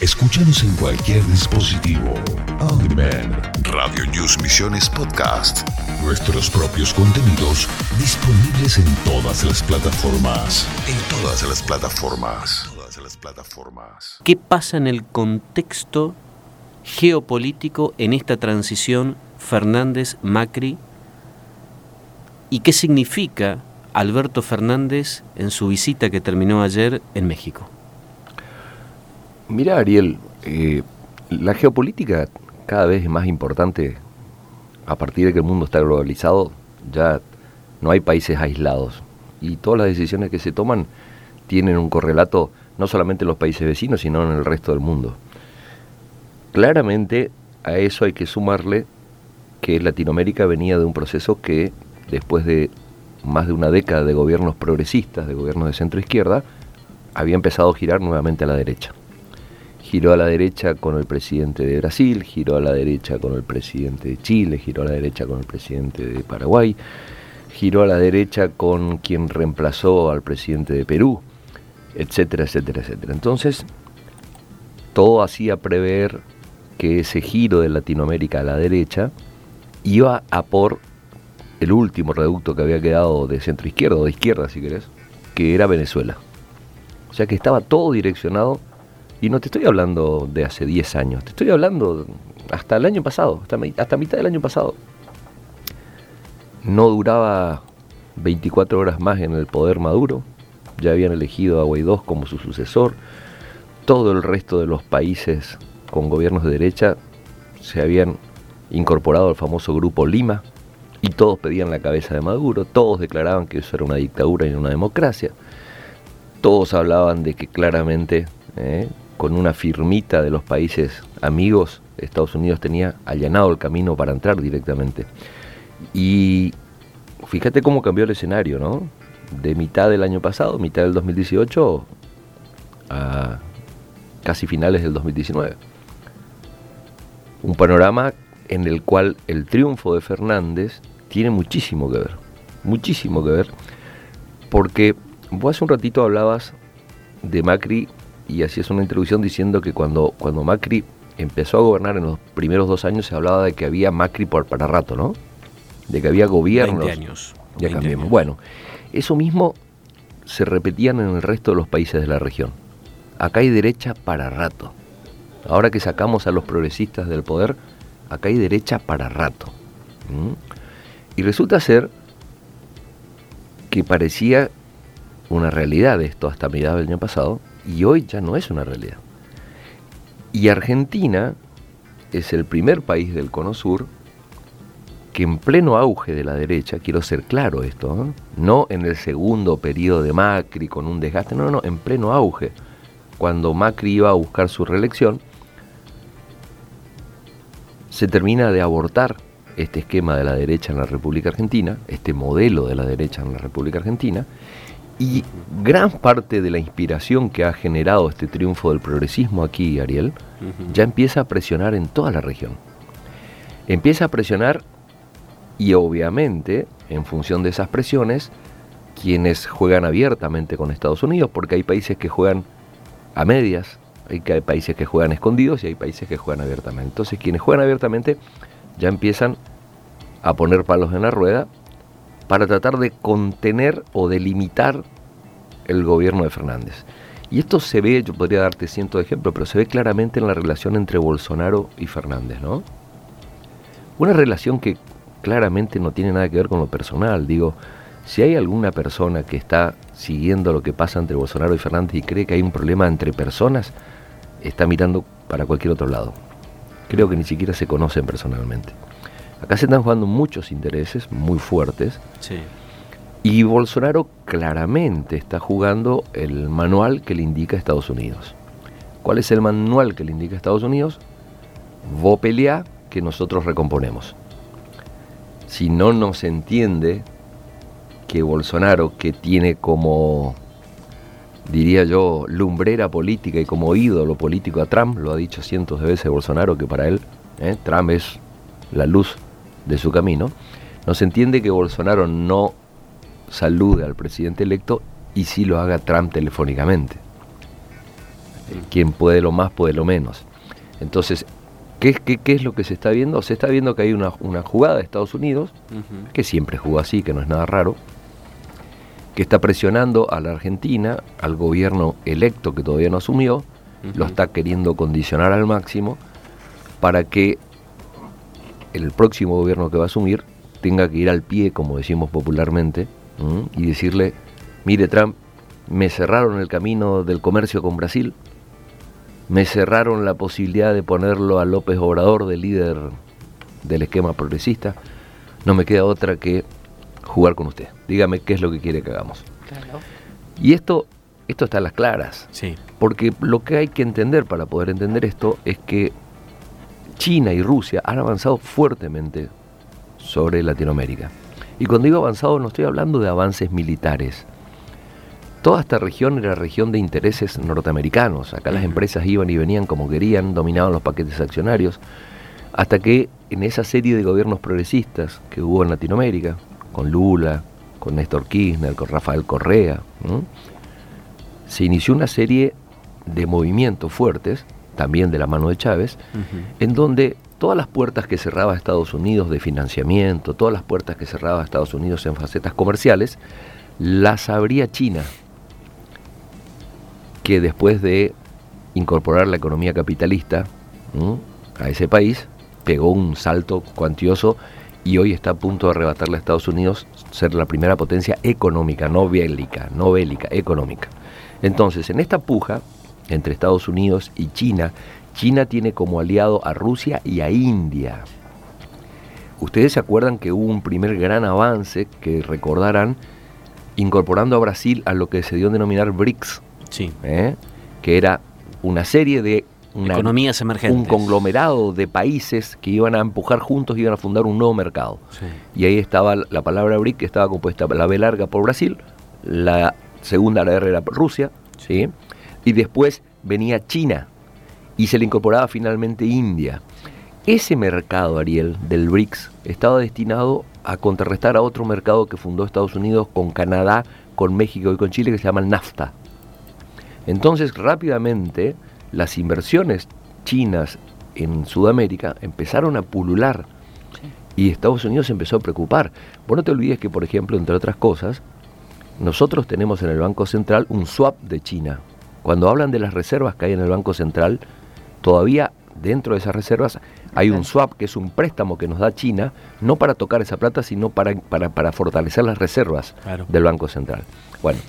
Escúchanos en cualquier dispositivo. On Demand. Radio News Misiones Podcast. Nuestros propios contenidos disponibles en todas las plataformas. En todas las plataformas. Todas las plataformas. ¿Qué pasa en el contexto geopolítico en esta transición Fernández-Macri? ¿Y qué significa Alberto Fernández en su visita que terminó ayer en México? Mira, Ariel, eh, la geopolítica cada vez es más importante a partir de que el mundo está globalizado. Ya no hay países aislados y todas las decisiones que se toman tienen un correlato no solamente en los países vecinos, sino en el resto del mundo. Claramente a eso hay que sumarle que Latinoamérica venía de un proceso que después de más de una década de gobiernos progresistas, de gobiernos de centro izquierda, había empezado a girar nuevamente a la derecha giró a la derecha con el presidente de Brasil, giró a la derecha con el presidente de Chile, giró a la derecha con el presidente de Paraguay, giró a la derecha con quien reemplazó al presidente de Perú, etcétera, etcétera, etcétera. Entonces, todo hacía prever que ese giro de Latinoamérica a la derecha iba a por el último reducto que había quedado de centro izquierda o de izquierda, si querés, que era Venezuela. O sea que estaba todo direccionado y no te estoy hablando de hace 10 años, te estoy hablando hasta el año pasado, hasta, mitad del año pasado. No duraba 24 horas más en el poder Maduro, ya habían elegido a Guaidó como su sucesor, todo el resto de los países con gobiernos de derecha se habían incorporado al famoso grupo Lima y todos pedían la cabeza de Maduro, todos declaraban que eso era una dictadura y no una democracia, todos hablaban de que claramente eh, con una firmita de los países amigos, Estados Unidos tenía allanado el camino para entrar directamente. Y fíjate cómo cambió el escenario, ¿no? De mitad del año pasado, mitad del 2018, a casi finales del 2019. Un panorama en el cual el triunfo de Fernández tiene muchísimo que ver, muchísimo que ver, porque vos hace un ratito hablabas de Macri y así es una introducción diciendo que cuando, cuando Macri empezó a gobernar en los primeros dos años se hablaba de que había Macri por para rato, ¿no? De que había gobiernos. 20 años. Ya cambiamos. Bueno, eso mismo se repetían en el resto de los países de la región. Acá hay derecha para rato. Ahora que sacamos a los progresistas del poder, acá hay derecha para rato. Y resulta ser que parecía una realidad esto hasta mediados del año pasado, y hoy ya no es una realidad. Y Argentina es el primer país del Cono Sur que en pleno auge de la derecha, quiero ser claro esto, ¿eh? no en el segundo periodo de Macri con un desgaste, no, no, en pleno auge, cuando Macri iba a buscar su reelección, se termina de abortar este esquema de la derecha en la República Argentina, este modelo de la derecha en la República Argentina, y gran parte de la inspiración que ha generado este triunfo del progresismo aquí, Ariel, ya empieza a presionar en toda la región. Empieza a presionar y obviamente, en función de esas presiones, quienes juegan abiertamente con Estados Unidos, porque hay países que juegan a medias, hay países que juegan escondidos y hay países que juegan abiertamente. Entonces, quienes juegan abiertamente ya empiezan a poner palos en la rueda para tratar de contener o de limitar el gobierno de Fernández. Y esto se ve, yo podría darte cientos de ejemplos, pero se ve claramente en la relación entre Bolsonaro y Fernández, ¿no? Una relación que claramente no tiene nada que ver con lo personal. Digo, si hay alguna persona que está siguiendo lo que pasa entre Bolsonaro y Fernández y cree que hay un problema entre personas, está mirando para cualquier otro lado. Creo que ni siquiera se conocen personalmente. Acá se están jugando muchos intereses muy fuertes. Y Bolsonaro claramente está jugando el manual que le indica Estados Unidos. ¿Cuál es el manual que le indica Estados Unidos? Vos que nosotros recomponemos. Si no nos entiende que Bolsonaro, que tiene como, diría yo, lumbrera política y como ídolo político a Trump, lo ha dicho cientos de veces Bolsonaro, que para él ¿eh? Trump es la luz de su camino, nos entiende que Bolsonaro no salude al presidente electo y sí lo haga Trump telefónicamente. Quien puede lo más, puede lo menos. Entonces, ¿qué, qué, qué es lo que se está viendo? Se está viendo que hay una, una jugada de Estados Unidos, que siempre jugó así, que no es nada raro, que está presionando a la Argentina, al gobierno electo que todavía no asumió, lo está queriendo condicionar al máximo para que el próximo gobierno que va a asumir tenga que ir al pie, como decimos popularmente, y decirle, mire Trump, me cerraron el camino del comercio con Brasil, me cerraron la posibilidad de ponerlo a López Obrador de líder del esquema progresista, no me queda otra que jugar con usted. Dígame qué es lo que quiere que hagamos. Y esto, esto está a las claras. Sí. Porque lo que hay que entender para poder entender esto es que China y Rusia han avanzado fuertemente sobre Latinoamérica. Y cuando digo avanzado no estoy hablando de avances militares. Toda esta región era región de intereses norteamericanos. Acá las empresas iban y venían como querían, dominaban los paquetes accionarios, hasta que en esa serie de gobiernos progresistas que hubo en Latinoamérica, con Lula, con Néstor Kirchner, con Rafael Correa, se inició una serie de movimientos fuertes, también de la mano de Chávez, en donde todas las puertas que cerraba Estados Unidos de financiamiento, todas las puertas que cerraba Estados Unidos en facetas comerciales, las abría China, que después de incorporar la economía capitalista a ese país, pegó un salto cuantioso y hoy está a punto de arrebatarle a Estados Unidos ser la primera potencia económica, no bélica, no bélica, económica. Entonces, en esta puja entre Estados Unidos y China, China tiene como aliado a Rusia y a India. Ustedes se acuerdan que hubo un primer gran avance que recordarán incorporando a Brasil a lo que se dio a denominar BRICS, Sí. ¿eh? que era una serie de una- Economías emergentes. un conglomerado de países que iban a empujar juntos y iban a fundar un nuevo mercado. Sí. Y ahí estaba la palabra BRIC, que estaba compuesta la B larga por Brasil, la segunda la R era Rusia, ¿sí? Y después venía China, y se le incorporaba finalmente India. Ese mercado, Ariel, del BRICS, estaba destinado a contrarrestar a otro mercado que fundó Estados Unidos con Canadá, con México y con Chile, que se llama el NAFTA. Entonces, rápidamente, las inversiones chinas en Sudamérica empezaron a pulular y Estados Unidos se empezó a preocupar. Vos no te olvides que, por ejemplo, entre otras cosas, nosotros tenemos en el Banco Central un swap de China. Cuando hablan de las reservas que hay en el Banco Central, todavía dentro de esas reservas hay un swap, que es un préstamo que nos da China, no para tocar esa plata, sino para, para, para fortalecer las reservas Claro. del Banco Central. Bueno,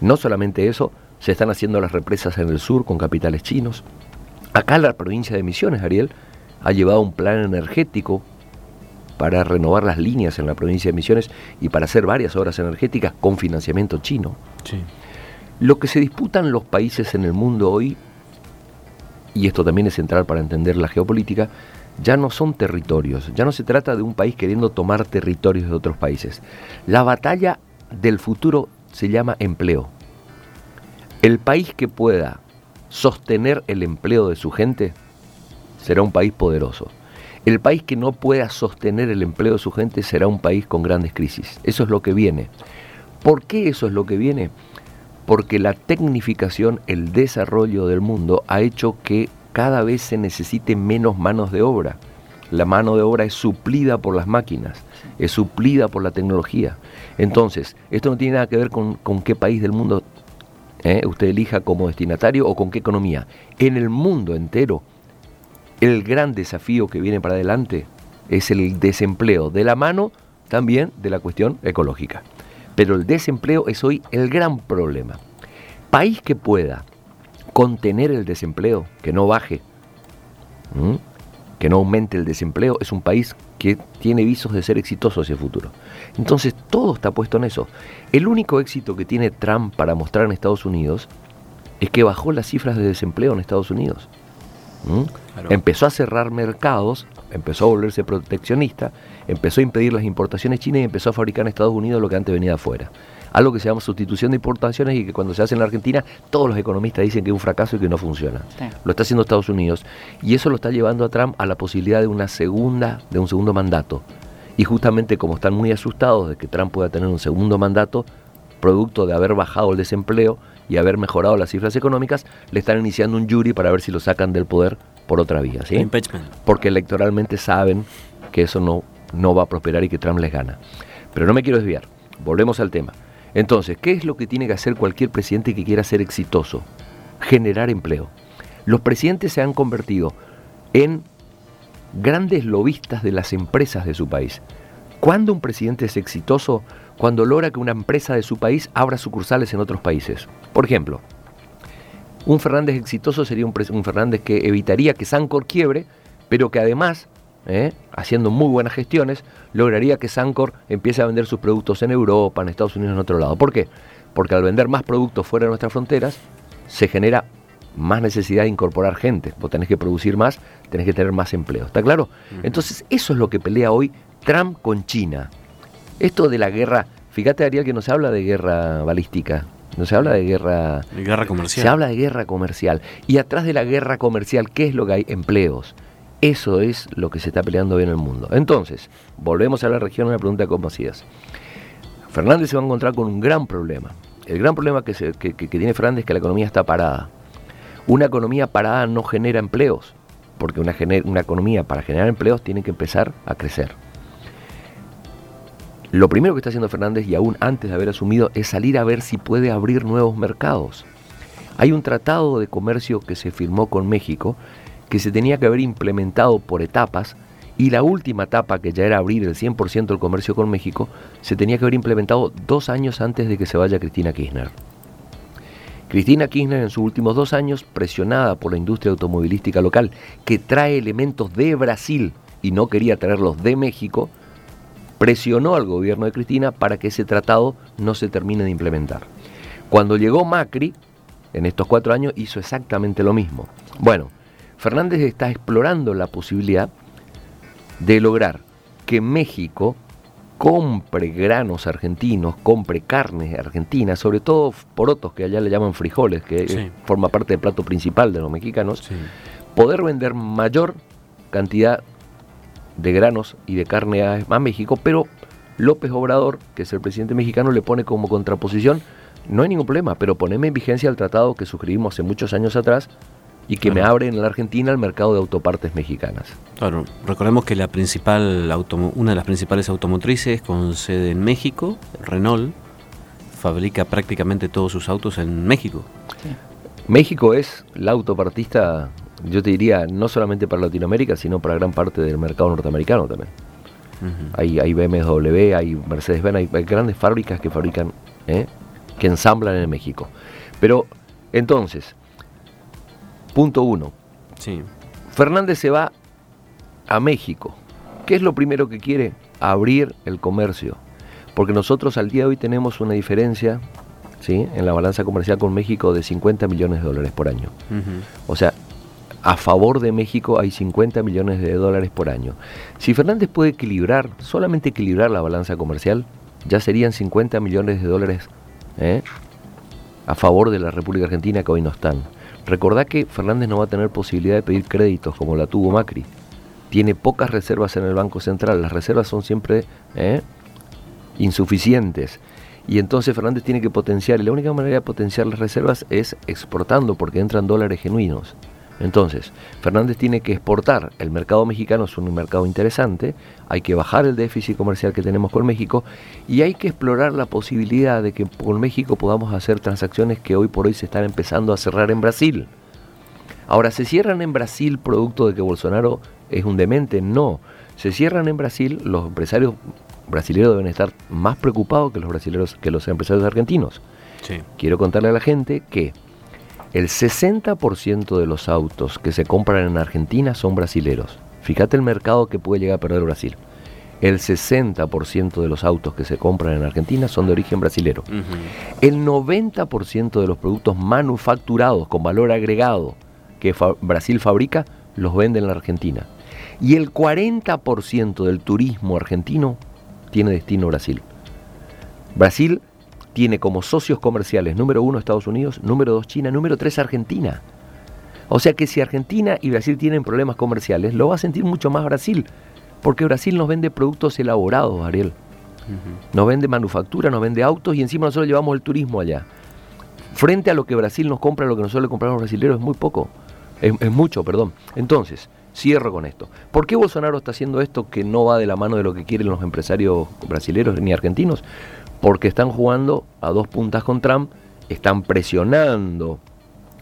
no solamente eso, se están haciendo las represas en el sur con capitales chinos. Acá la provincia de Misiones, Ariel, ha llevado un plan energético para renovar las líneas en la provincia de Misiones y para hacer varias obras energéticas con financiamiento chino. Sí. Lo que se disputan los países en el mundo hoy, y esto también es central para entender la geopolítica, ya no son territorios, ya no se trata de un país queriendo tomar territorios de otros países. La batalla del futuro se llama empleo. El país que pueda sostener el empleo de su gente será un país poderoso. El país que no pueda sostener el empleo de su gente será un país con grandes crisis. Eso es lo que viene. ¿Por qué eso es lo que viene? Porque la tecnificación, el desarrollo del mundo ha hecho que cada vez se necesite menos manos de obra. La mano de obra es suplida por las máquinas, es suplida por la tecnología. Entonces, esto no tiene nada que ver con, con qué país del mundo eh, usted elija como destinatario o con qué economía. En el mundo entero, el gran desafío que viene para adelante es el desempleo, de la mano también de la cuestión ecológica. Pero el desempleo es hoy el gran problema. País que pueda contener el desempleo, que no baje, que no aumente el desempleo, es un país que tiene visos de ser exitoso hacia el futuro. Entonces todo está puesto en eso. El único éxito que tiene Trump para mostrar en Estados Unidos es que bajó las cifras de desempleo en Estados Unidos. ¿M? Claro. Empezó a cerrar mercados, empezó a volverse proteccionista, empezó a impedir las importaciones chinas y empezó a fabricar en Estados Unidos lo que antes venía de afuera. Algo que se llama sustitución de importaciones y que cuando se hace en la Argentina todos los economistas dicen que es un fracaso y que no funciona. Sí. Lo está haciendo Estados Unidos y eso lo está llevando a Trump a la posibilidad de una segunda, de un segundo mandato. Y justamente como están muy asustados de que Trump pueda tener un segundo mandato, producto de haber bajado el desempleo y haber mejorado las cifras económicas, le están iniciando un jury para ver si lo sacan del poder por otra vía. ¿sí? Porque electoralmente saben que eso no, no va a prosperar y que Trump les gana. Pero no me quiero desviar. Volvemos al tema. Entonces, ¿qué es lo que tiene que hacer cualquier presidente que quiera ser exitoso? Generar empleo. Los presidentes se han convertido en grandes lobistas de las empresas de su país. ¿Cuándo un presidente es exitoso? Cuando logra que una empresa de su país abra sucursales en otros países. Por ejemplo, un Fernández exitoso sería un, un Fernández que evitaría que Sancor quiebre, pero que además ¿eh? haciendo muy buenas gestiones, lograría que Sancor empiece a vender sus productos en Europa, en Estados Unidos, en otro lado. ¿Por qué? Porque al vender más productos fuera de nuestras fronteras, se genera más necesidad de incorporar gente. Vos tenés que producir más, tenés que tener más empleo. ¿Está claro? Entonces, eso es lo que pelea hoy Trump con China. Esto de la guerra, fíjate Ariel que no se habla de guerra balística, no se habla de guerra... De guerra comercial. Se habla de guerra comercial. Y atrás de la guerra comercial, ¿qué es lo que hay? Empleos. Eso es lo que se está peleando hoy en el mundo. Entonces, volvemos a la región a la pregunta como hacías. Fernández se va a encontrar con un gran problema. El gran problema que, tiene Fernández es que la economía está parada. Una economía parada no genera empleos, porque una, una economía para generar empleos tiene que empezar a crecer. Lo primero que está haciendo Fernández, y aún antes de haber asumido, es salir a ver si puede abrir nuevos mercados. Hay un tratado de comercio que se firmó con México que se tenía que haber implementado por etapas y la última etapa, que ya era abrir el 100% del comercio con México, se tenía que haber implementado dos años antes de que se vaya Cristina Kirchner. Cristina Kirchner en sus últimos dos años, presionada por la industria automovilística local, que trae elementos de Brasil y no quería traerlos de México, presionó al gobierno de Cristina para que ese tratado no se termine de implementar. Cuando llegó Macri, en estos cuatro años, hizo exactamente lo mismo. Bueno, Fernández está explorando la posibilidad de lograr que México compre granos argentinos, compre carnes argentinas, sobre todo porotos que allá le llaman frijoles, que forma parte del plato principal de los mexicanos, poder vender mayor cantidad de granos y de carne a, a, México, pero López Obrador, que es el presidente mexicano, le pone como contraposición, no hay ningún problema, pero poneme en vigencia el tratado que suscribimos hace muchos años atrás y que me abre en la Argentina el mercado de autopartes mexicanas. Claro, recordemos que la principal una de las principales automotrices con sede en México, Renault, fabrica prácticamente todos sus autos en México. México es la autopartista, yo te diría, no solamente para Latinoamérica, sino para gran parte del mercado norteamericano también. hay, hay, BMW, hay Mercedes-Benz, hay, grandes fábricas que fabrican, ¿eh? que ensamblan en México. Pero entonces, Punto uno. Sí. Fernández se va a México. ¿Qué es lo primero que quiere? Abrir el comercio. Porque nosotros al día de hoy tenemos una diferencia ¿sí? en la balanza comercial con México de 50 millones de dólares por año. O sea, a favor de México hay 50 millones de dólares por año. Si Fernández puede equilibrar, solamente equilibrar la balanza comercial, ya serían 50 millones de dólares ¿eh? a favor de la República Argentina que hoy no están. Recordá que Fernández no va a tener posibilidad de pedir créditos como la tuvo Macri. Tiene pocas reservas en el Banco Central. Las reservas son siempre ¿eh? insuficientes. Y entonces Fernández tiene que potenciar. Y la única manera de potenciar las reservas es exportando porque entran dólares genuinos. Entonces, Fernández tiene que exportar. El mercado mexicano es un mercado interesante, hay que bajar el déficit comercial que tenemos con México y hay que explorar la posibilidad de que con México podamos hacer transacciones que hoy por hoy se están empezando a cerrar en Brasil. Ahora, ¿se cierran en Brasil producto de que Bolsonaro es un demente? No. Se cierran en Brasil, los empresarios brasileños deben estar más preocupados que los brasileños que los empresarios argentinos. Quiero contarle a la gente que el 60% de los autos que se compran en Argentina son brasileros. Fíjate el mercado que puede llegar a perder Brasil. El 60% de los autos que se compran en Argentina son de origen brasilero. El 90% de los productos manufacturados con valor agregado que Brasil fabrica los vende en la Argentina. Y el 40% del turismo argentino tiene destino Brasil. Brasil tiene como socios comerciales número uno Estados Unidos, número dos China, número tres Argentina. O sea que si Argentina y Brasil tienen problemas comerciales, lo va a sentir mucho más Brasil, porque Brasil nos vende productos elaborados, Ariel. Nos vende manufactura, nos vende autos y encima nosotros llevamos el turismo allá. Frente a lo que Brasil nos compra, lo que nosotros le compramos a los brasileños es muy poco. Es, es mucho, perdón. Entonces, cierro con esto. ¿Por qué Bolsonaro está haciendo esto que no va de la mano de lo que quieren los empresarios brasileños ni argentinos? Porque están jugando a dos puntas con Trump, están presionando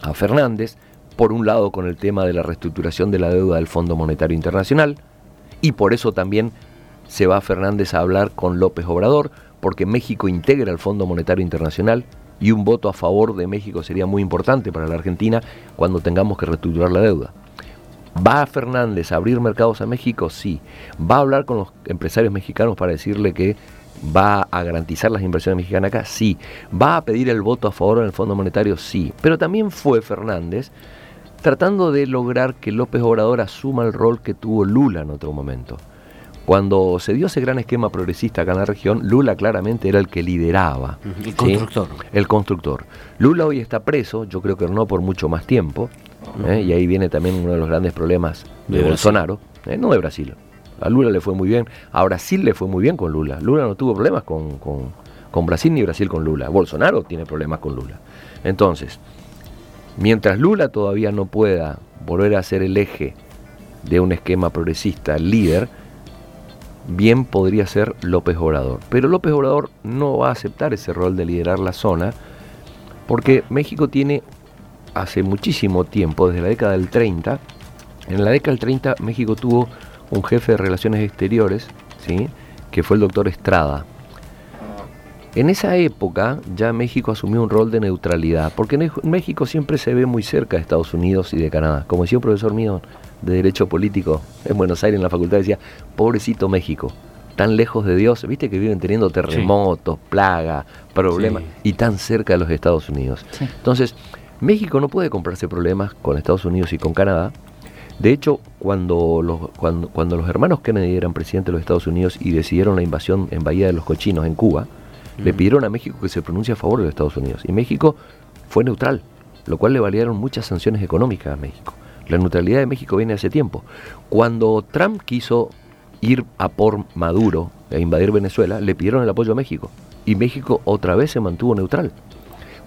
a Fernández, por un lado con el tema de la reestructuración de la deuda del Fondo Monetario Internacional, y por eso también se va Fernández a hablar con López Obrador, porque México integra el Fondo Monetario Internacional y un voto a favor de México sería muy importante para la Argentina cuando tengamos que reestructurar la deuda. ¿Va Fernández a abrir mercados a México? Sí. ¿Va a hablar con los empresarios mexicanos para decirle que va a garantizar las inversiones mexicanas acá? Sí. ¿Va a pedir el voto a favor en el Fondo Monetario? Sí. Pero también fue Fernández tratando de lograr que López Obrador asuma el rol que tuvo Lula en otro momento. Cuando se dio ese gran esquema progresista acá en la región, Lula claramente era el que lideraba. El constructor. El constructor. Lula hoy está preso, yo creo que no por mucho más tiempo, ¿eh? y ahí viene también uno de los grandes problemas de, De Bolsonaro, ¿eh? no de Brasil. A Lula le fue muy bien, a Brasil le fue muy bien con Lula. Lula no tuvo problemas con, con- con Brasil ni Brasil con Lula. Bolsonaro tiene problemas con Lula. Entonces, mientras Lula todavía no pueda volver a ser el eje de un esquema progresista líder, bien podría ser López Obrador. Pero López Obrador no va a aceptar ese rol de liderar la zona, porque México tiene hace muchísimo tiempo, desde la década del 30, en la década del 30 México tuvo un jefe de relaciones exteriores, ¿sí? que fue el doctor Estrada. En esa época ya México asumió un rol de neutralidad, porque en México siempre se ve muy cerca de Estados Unidos y de Canadá. Como decía un profesor mío de Derecho Político en Buenos Aires en la facultad, decía, pobrecito México, tan lejos de Dios, viste que viven teniendo terremotos, plaga, problemas, Sí. y tan cerca de los Estados Unidos. Entonces, México no puede comprarse problemas con Estados Unidos y con Canadá. De hecho, cuando los, cuando, cuando los hermanos Kennedy eran presidentes de los Estados Unidos y decidieron la invasión en Bahía de los Cochinos, en Cuba, le pidieron a México que se pronuncie a favor de los Estados Unidos. Y México fue neutral, lo cual le valieron muchas sanciones económicas a México. La neutralidad de México viene hace tiempo. Cuando Trump quiso ir a por Maduro e invadir Venezuela, le pidieron el apoyo a México. Y México otra vez se mantuvo neutral.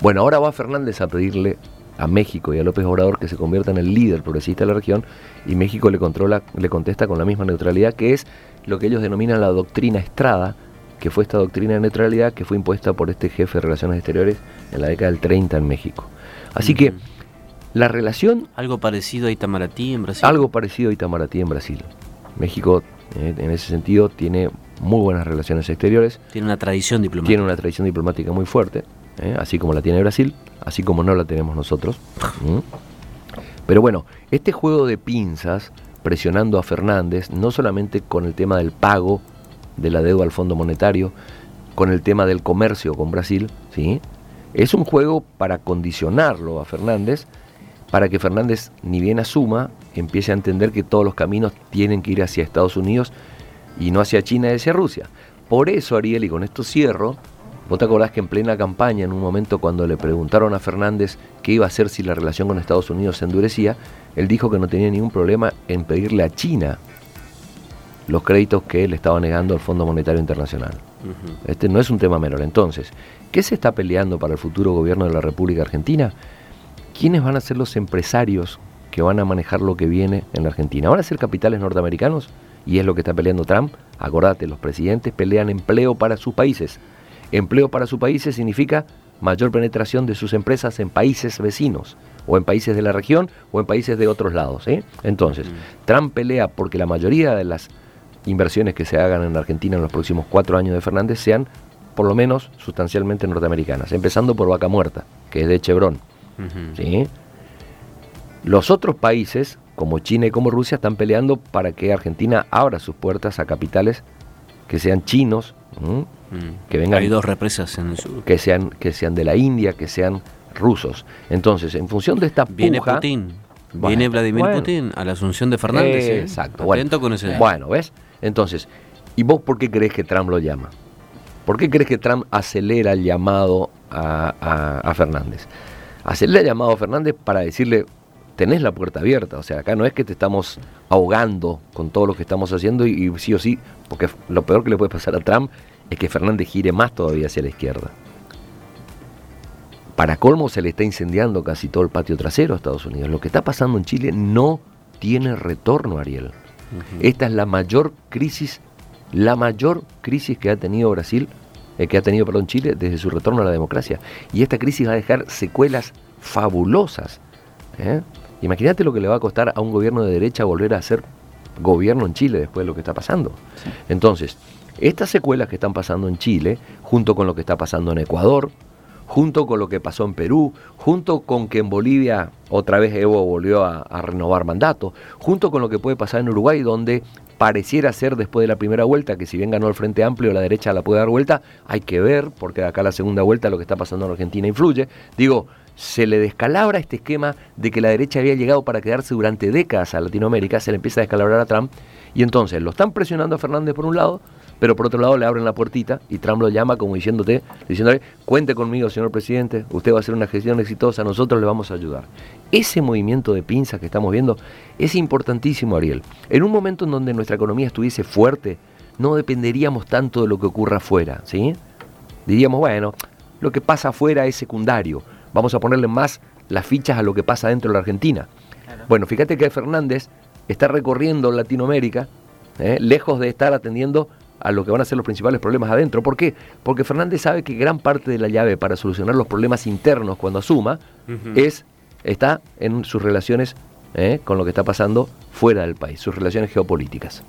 Bueno, ahora va Fernández a pedirle a México y a López Obrador que se convierta en el líder progresista de la región y México le controla, le contesta con la misma neutralidad que es lo que ellos denominan la doctrina Estrada, que fue esta doctrina de neutralidad que fue impuesta por este jefe de relaciones exteriores en la década del 30 en México. Así que la relación Algo parecido a Itamaraty en Brasil. algo parecido a Itamaraty en Brasil. México, eh, en ese sentido, tiene muy buenas relaciones exteriores, Tiene una tradición diplomática. tiene una tradición diplomática muy fuerte, eh, así como la tiene Brasil, así como no la tenemos nosotros. Pero bueno, este juego de pinzas presionando a Fernández, no solamente con el tema del pago de la deuda al Fondo Monetario, con el tema del comercio con Brasil, ¿sí? es un juego para condicionarlo a Fernández, para que Fernández ni bien asuma, empiece a entender que todos los caminos tienen que ir hacia Estados Unidos y no hacia China y hacia Rusia. Por eso, Ariel, y con esto cierro, ¿vos te acordás que en plena campaña, en un momento cuando le preguntaron a Fernández qué iba a hacer si la relación con Estados Unidos se endurecía, él dijo que no tenía ningún problema en pedirle a China los créditos que le estaba negando al Fondo Monetario Internacional. Este no es un tema menor. Entonces, ¿qué se está peleando para el futuro gobierno de la República Argentina? ¿Quiénes van a ser los empresarios que van a manejar lo que viene en la Argentina? ¿Van a ser capitales norteamericanos? Y es lo que está peleando Trump. Acordate, los presidentes pelean empleo para sus países. Empleo para sus países significa mayor penetración de sus empresas en países vecinos, o en países de la región, o en países de otros lados. ¿eh? Entonces, Trump pelea porque la mayoría de las inversiones que se hagan en Argentina en los próximos cuatro años de Fernández sean por lo menos sustancialmente norteamericanas, empezando por Vaca Muerta, que es de Chevron. Los otros países, como China y como Rusia, están peleando para que Argentina abra sus puertas a capitales que sean chinos, ¿m? Mm. que vengan Hay dos represas en el sur. que sean, que sean de la India, que sean rusos. Entonces, en función de esta Viene puja, Putin. Bueno, Viene Vladimir bueno. Putin a la asunción de Fernández. ¿eh? Exacto. Atento bueno, con ese. Bueno, ¿ves? Entonces, ¿y vos por qué crees que Trump lo llama? ¿Por qué crees que Trump acelera el llamado a, a- a Fernández? Acelera el llamado a Fernández para decirle, tenés la puerta abierta. O sea, acá no es que te estamos ahogando con todo lo que estamos haciendo y, y sí o sí, porque lo peor que le puede pasar a Trump es que Fernández gire más todavía hacia la izquierda. Para colmo se le está incendiando casi todo el patio trasero a Estados Unidos. Lo que está pasando en Chile no tiene retorno, Ariel. Esta es la mayor crisis, la mayor crisis que ha tenido Brasil, eh, que ha tenido, perdón, Chile desde su retorno a la democracia. Y esta crisis va a dejar secuelas fabulosas. ¿eh? Imagínate lo que le va a costar a un gobierno de derecha volver a ser gobierno en Chile después de lo que está pasando. Entonces, estas secuelas que están pasando en Chile, junto con lo que está pasando en Ecuador, junto con lo que pasó en Perú, junto con que en Bolivia otra vez Evo volvió a, renovar mandato, junto con lo que puede pasar en Uruguay, donde pareciera ser después de la primera vuelta, que si bien ganó el Frente Amplio, la derecha la puede dar vuelta, hay que ver, porque de acá la segunda vuelta lo que está pasando en Argentina influye. Digo, se le descalabra este esquema de que la derecha había llegado para quedarse durante décadas a Latinoamérica, se le empieza a descalabrar a Trump, y entonces lo están presionando a Fernández por un lado, pero por otro lado le abren la puertita y Trump lo llama como diciéndote, diciéndole, cuente conmigo, señor presidente, usted va a hacer una gestión exitosa, nosotros le vamos a ayudar. Ese movimiento de pinzas que estamos viendo es importantísimo, Ariel. En un momento en donde nuestra economía estuviese fuerte, no dependeríamos tanto de lo que ocurra afuera, ¿sí? Diríamos, bueno, lo que pasa afuera es secundario, vamos a ponerle más las fichas a lo que pasa dentro de la Argentina. Bueno, fíjate que Fernández está recorriendo Latinoamérica, ¿eh? lejos de estar atendiendo a lo que van a ser los principales problemas adentro. ¿Por qué? Porque Fernández sabe que gran parte de la llave para solucionar los problemas internos cuando asuma es está en sus relaciones ¿eh? con lo que está pasando fuera del país, sus relaciones geopolíticas.